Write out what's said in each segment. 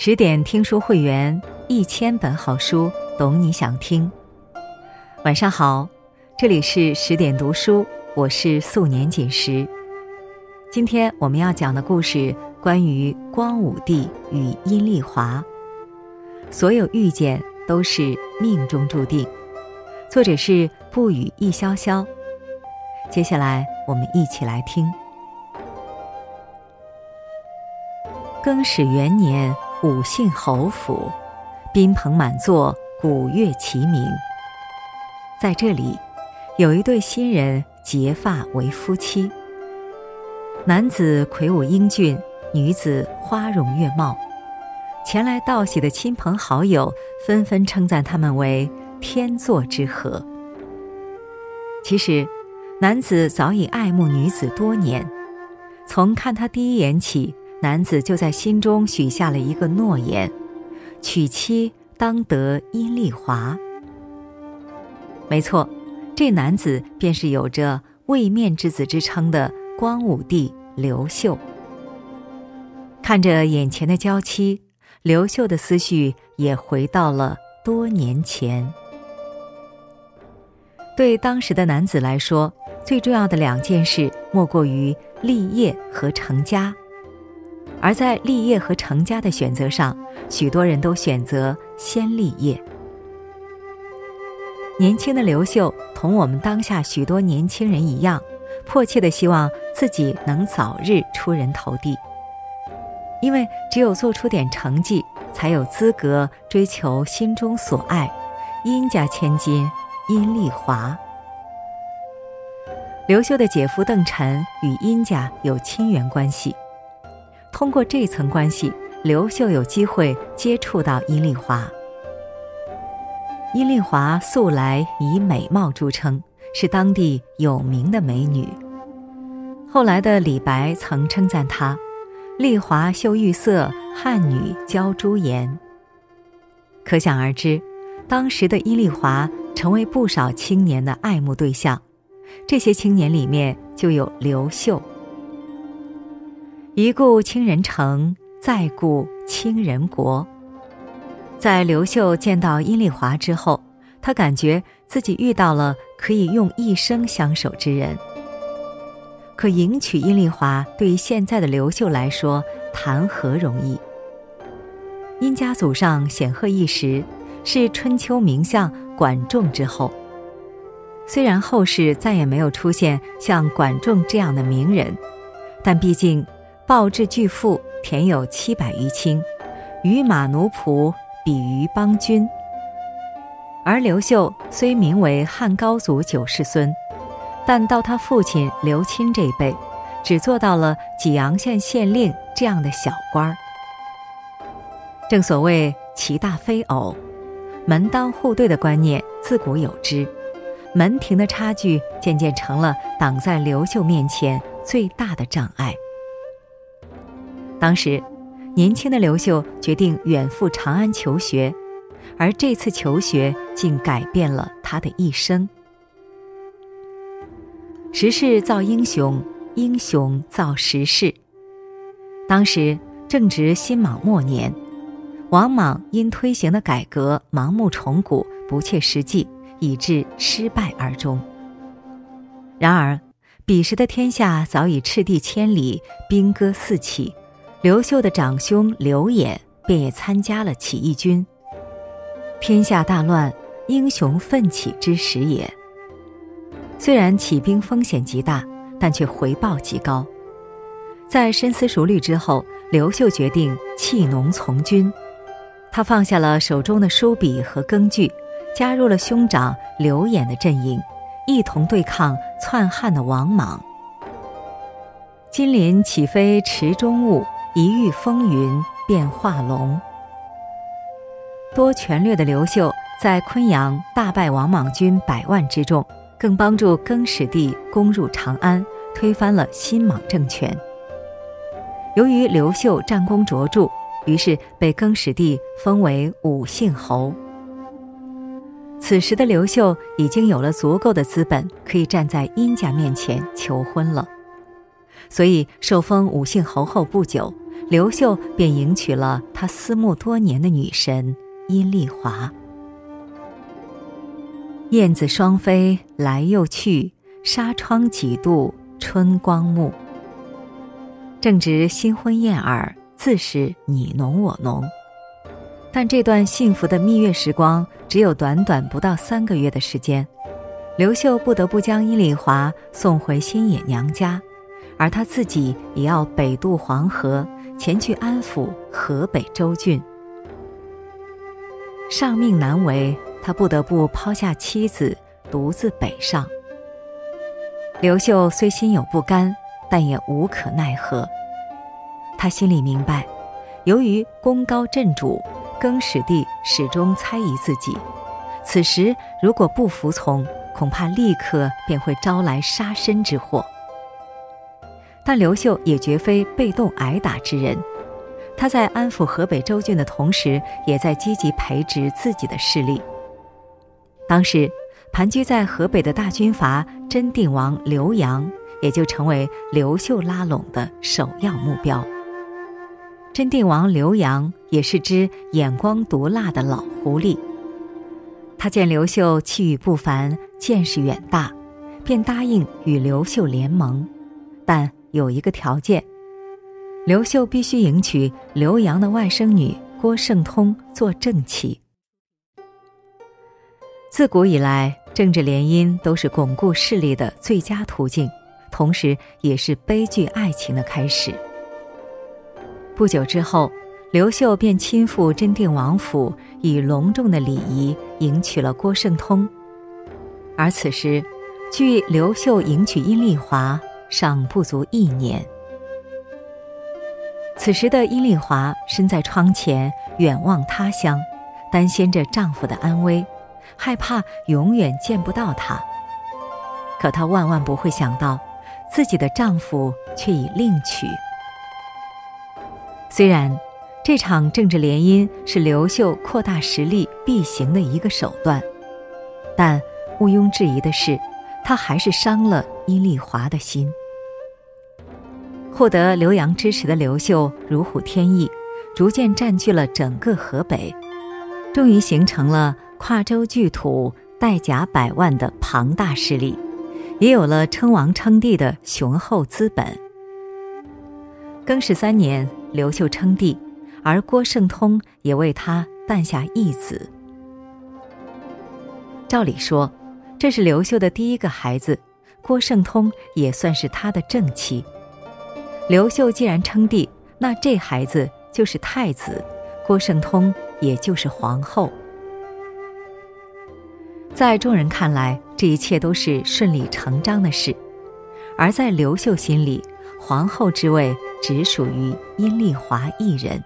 十点听书会员，一千本好书，懂你想听。晚上好，这里是十点读书，我是素年锦时。今天我们要讲的故事关于光武帝与阴丽华。所有遇见都是命中注定。作者是不语易潇潇。接下来我们一起来听。更始元年。五姓侯府，宾朋满座，鼓乐齐鸣。在这里，有一对新人结发为夫妻。男子魁梧英俊，女子花容月貌。前来道喜的亲朋好友纷纷称赞他们为天作之合。其实，男子早已爱慕女子多年，从看他第一眼起。男子就在心中许下了一个诺言：娶妻当得阴丽华。没错，这男子便是有着位面之子之称的光武帝刘秀。看着眼前的娇妻，刘秀的思绪也回到了多年前。对当时的男子来说，最重要的两件事莫过于立业和成家。而在立业和成家的选择上，许多人都选择先立业。年轻的刘秀同我们当下许多年轻人一样，迫切的希望自己能早日出人头地，因为只有做出点成绩，才有资格追求心中所爱——殷家千金殷丽华。刘秀的姐夫邓晨与殷家有亲缘关系。通过这层关系，刘秀有机会接触到殷丽华。殷丽华素来以美貌著称，是当地有名的美女。后来的李白曾称赞她：“丽华秀玉色，汉女娇朱颜。”可想而知，当时的殷丽华成为不少青年的爱慕对象。这些青年里面就有刘秀。一顾倾人城，再顾倾人国。在刘秀见到殷丽华之后，他感觉自己遇到了可以用一生相守之人。可迎娶殷丽华，对于现在的刘秀来说，谈何容易？殷家祖上显赫一时，是春秋名相管仲之后。虽然后世再也没有出现像管仲这样的名人，但毕竟。报至巨富，田有七百余顷，与马奴仆比于邦君。而刘秀虽名为汉高祖九世孙，但到他父亲刘钦这一辈，只做到了济阳县县令这样的小官儿。正所谓其大非偶，门当户对的观念自古有之，门庭的差距渐渐成了挡在刘秀面前最大的障碍。当时，年轻的刘秀决定远赴长安求学，而这次求学竟改变了他的一生。时势造英雄，英雄造时势。当时正值新莽末年，王莽因推行的改革盲目崇古、不切实际，以致失败而终。然而，彼时的天下早已赤地千里，兵戈四起。刘秀的长兄刘演便也参加了起义军。天下大乱，英雄奋起之时也。虽然起兵风险极大，但却回报极高。在深思熟虑之后，刘秀决定弃农从军。他放下了手中的书笔和耕具，加入了兄长刘演的阵营，一同对抗篡汉的王莽。金鳞岂非池中物？一遇风云便化龙。多权略的刘秀在昆阳大败王莽军百万之众，更帮助更始帝攻入长安，推翻了新莽政权。由于刘秀战功卓著，于是被更始帝封为武信侯。此时的刘秀已经有了足够的资本，可以站在殷家面前求婚了。所以受封武信侯后不久。刘秀便迎娶了他思慕多年的女神阴丽华。燕子双飞来又去，纱窗几度春光暮。正值新婚燕尔，自是你侬我侬。但这段幸福的蜜月时光只有短短不到三个月的时间，刘秀不得不将阴丽华送回新野娘家，而他自己也要北渡黄河，前去安抚河北州郡。上命难违，他不得不抛下妻子，独自北上。刘秀虽心有不甘。但也无可奈何。他心里明白，由于功高震主，更始帝始终猜疑自己，此时如果不服从，恐怕立刻便会招来杀身之祸。但刘秀也绝非被动挨打之人，他在安抚河北州郡的同时，也在积极培植自己的势力。当时，盘踞在河北的大军阀真定王刘阳。也就成为刘秀拉拢的首要目标。真定王刘阳也是只眼光毒辣的老狐狸。他见刘秀气宇不凡，见识远大，便答应与刘秀联盟，但有一个条件：刘秀必须迎娶刘阳的外甥女郭圣通做正妻。自古以来，政治联姻都是巩固势力的最佳途径。同时，也是悲剧爱情的开始。不久之后，刘秀便亲赴真定王府，以隆重的礼仪迎娶了郭圣通。而此时，距刘秀迎娶阴丽华尚不足一年。此时的阴丽华身在窗前，远望他乡，担心着丈夫的安危，害怕永远见不到他。可她万万不会想到。自己的丈夫却已另娶。虽然这场政治联姻是刘秀扩大实力必行的一个手段，但毋庸置疑的是，他还是伤了殷丽华的心。获得刘阳支持的刘秀如虎添翼，逐渐占据了整个河北，终于形成了跨州巨土、带甲百万的庞大势力。也有了称王称帝的雄厚资本。更始三年，刘秀称帝，而郭圣通也为他诞下一子。照理说，这是刘秀的第一个孩子，郭圣通也算是他的正妻。刘秀既然称帝，那这孩子就是太子，郭圣通也就是皇后。在众人看来，这一切都是顺理成章的事，而在刘秀心里，皇后之位只属于阴丽华一人。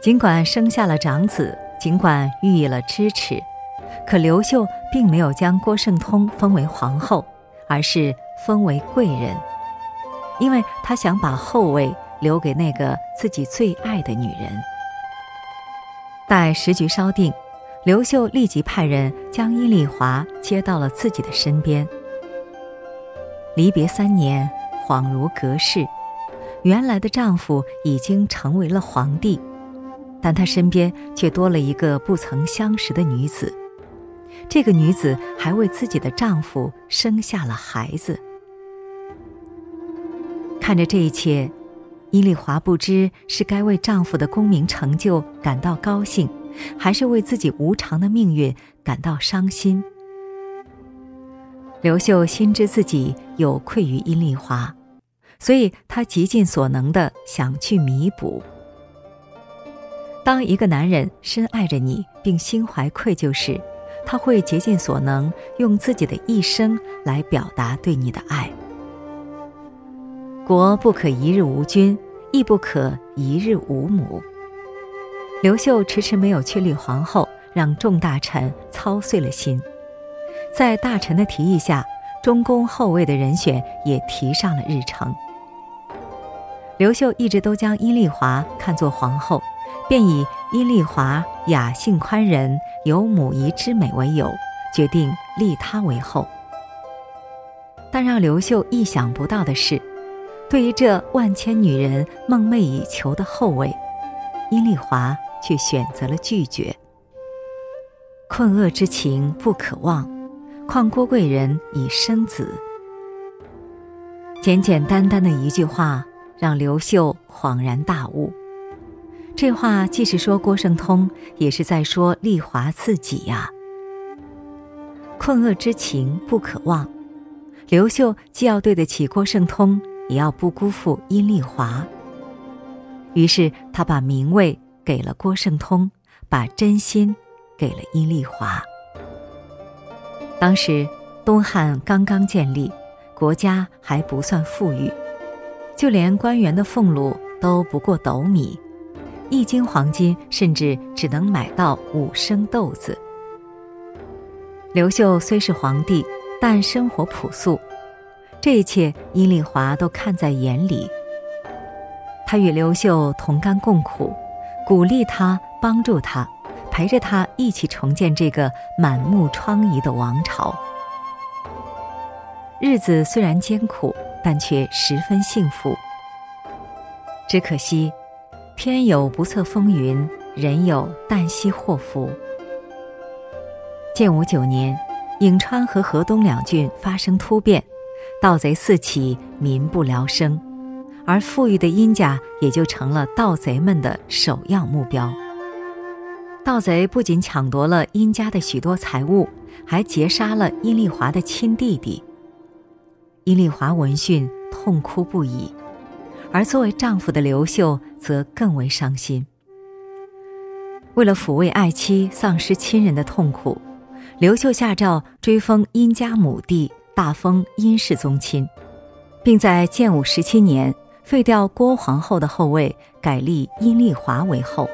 尽管生下了长子，尽管予以了支持，可刘秀并没有将郭圣通封为皇后，而是封为贵人，因为他想把后位留给那个自己最爱的女人。待时局稍定。刘秀立即派人将阴丽华接到了自己的身边。离别三年，恍如隔世，原来的丈夫已经成为了皇帝，但他身边却多了一个不曾相识的女子。这个女子还为自己的丈夫生下了孩子。看着这一切，殷丽华不知是该为丈夫的功名成就感到高兴。还是为自己无常的命运感到伤心。刘秀心知自己有愧于殷丽华，所以他极尽所能的想去弥补。当一个男人深爱着你并心怀愧疚时，他会竭尽所能用自己的一生来表达对你的爱。国不可一日无君，亦不可一日无母。刘秀迟迟没有确立皇后，让众大臣操碎了心。在大臣的提议下，中宫后位的人选也提上了日程。刘秀一直都将阴丽华看作皇后，便以阴丽华雅性宽仁，有母仪之美为由，决定立她为后。但让刘秀意想不到的是，对于这万千女人梦寐以求的后位，阴丽华却选择了拒绝。困厄之情不可忘，况郭贵人已生子。简简单单的一句话，让刘秀恍然大悟。这话既是说郭圣通，也是在说丽华自己呀。困厄之情不可忘，刘秀既要对得起郭圣通，也要不辜负殷丽华。于是他把名位给了郭圣通，把真心给了殷丽华。当时东汉刚刚建立。国家还不算富裕，就连官员的俸禄都不过斗米，一斤黄金甚至只能买到五升豆子。刘秀虽是皇帝，但生活朴素，这一切殷丽华都看在眼里。他与刘秀同甘共苦，鼓励他，帮助他，陪着他一起重建这个满目疮痍的王朝。日子虽然艰苦，但却十分幸福。只可惜，天有不测风云，人有旦夕祸福。建武九年，颍川和河东两郡发生突变，盗贼四起，民不聊生，而富裕的殷家也就成了盗贼们的首要目标。盗贼不仅抢夺了殷家的许多财物，还劫杀了殷丽华的亲弟弟。殷丽华闻讯痛哭不已，而作为丈夫的刘秀则更为伤心。为了抚慰爱妻丧失亲人的痛苦，刘秀下诏追封殷家母弟，大封殷氏宗亲，并在建武十七年废掉郭皇后的后位，改立殷丽华为后。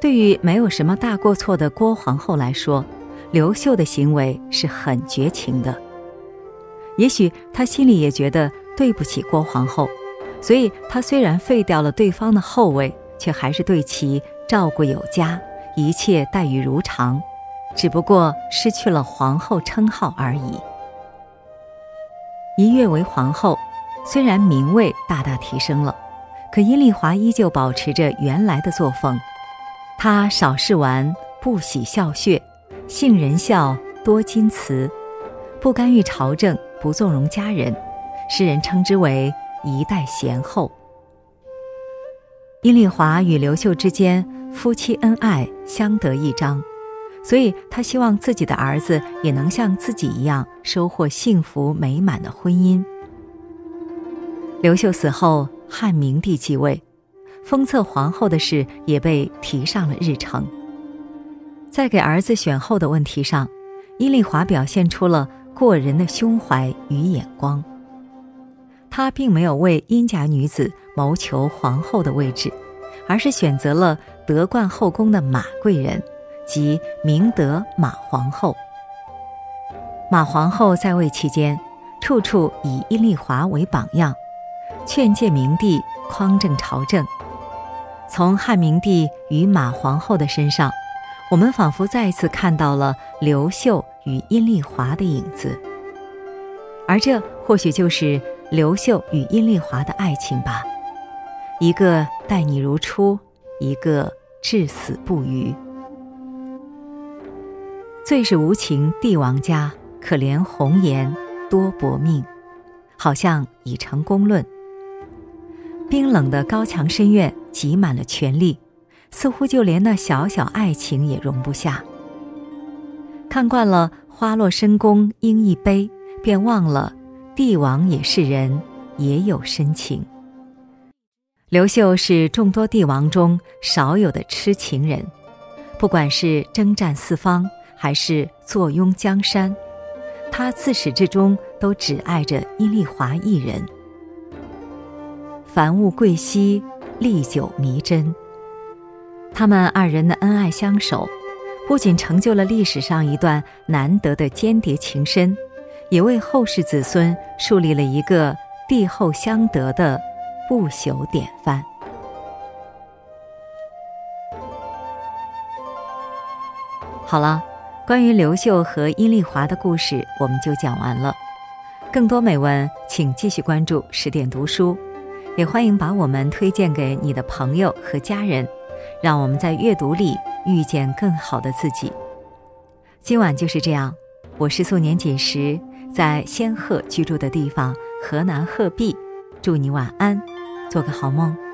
对于没有什么大过错的郭皇后来说，刘秀的行为是很绝情的。也许他心里也觉得对不起郭皇后，所以他虽然废掉了对方的后位，却还是对其照顾有加，一切待遇如常，只不过失去了皇后称号而已。一跃为皇后，虽然名位大大提升了，可殷丽华依旧保持着原来的作风。她少事玩，不喜笑谑，性仁孝，多金瓷，不干预朝政。不纵容家人，世人称之为一代贤后。殷丽华与刘秀之间夫妻恩爱，相得益彰，所以她希望自己的儿子也能像自己一样收获幸福美满的婚姻。刘秀死后，汉明帝继位，封册皇后的事也被提上了日程。在给儿子选后的问题上，殷丽华表现出了。过人的胸怀与眼光，他并没有为殷家女子谋求皇后的位置，而是选择了德冠后宫的马贵人，即明德马皇后。马皇后在位期间，处处以殷丽华为榜样，劝诫明帝匡正朝政。从汉明帝与马皇后的身上，我们仿佛再次看到了刘秀。与殷丽华的影子，而这或许就是刘秀与殷丽华的爱情吧。一个待你如初，一个至死不渝。最是无情帝王家，可怜红颜多薄命，好像已成公论。冰冷的高墙深院挤满了权力，似乎就连那小小爱情也容不下。看惯了花落深宫应一杯，便忘了帝王也是人，也有深情。刘秀是众多帝王中少有的痴情人，不管是征战四方，还是坐拥江山，他自始至终都只爱着阴丽华一人。凡物贵稀，历久弥真。他们二人的恩爱相守。不仅成就了历史上一段难得的间谍情深，也为后世子孙树立了一个帝后相得的不朽典范。好了关于刘秀和阴丽华的故事我们就讲完了。更多美文请继续关注十点读书也欢迎把我们推荐给你的朋友和家人让我们在阅读里遇见更好的自己。今晚就是这样我是素年锦时在仙鹤居住的地方河南鹤壁。祝你晚安做个好梦。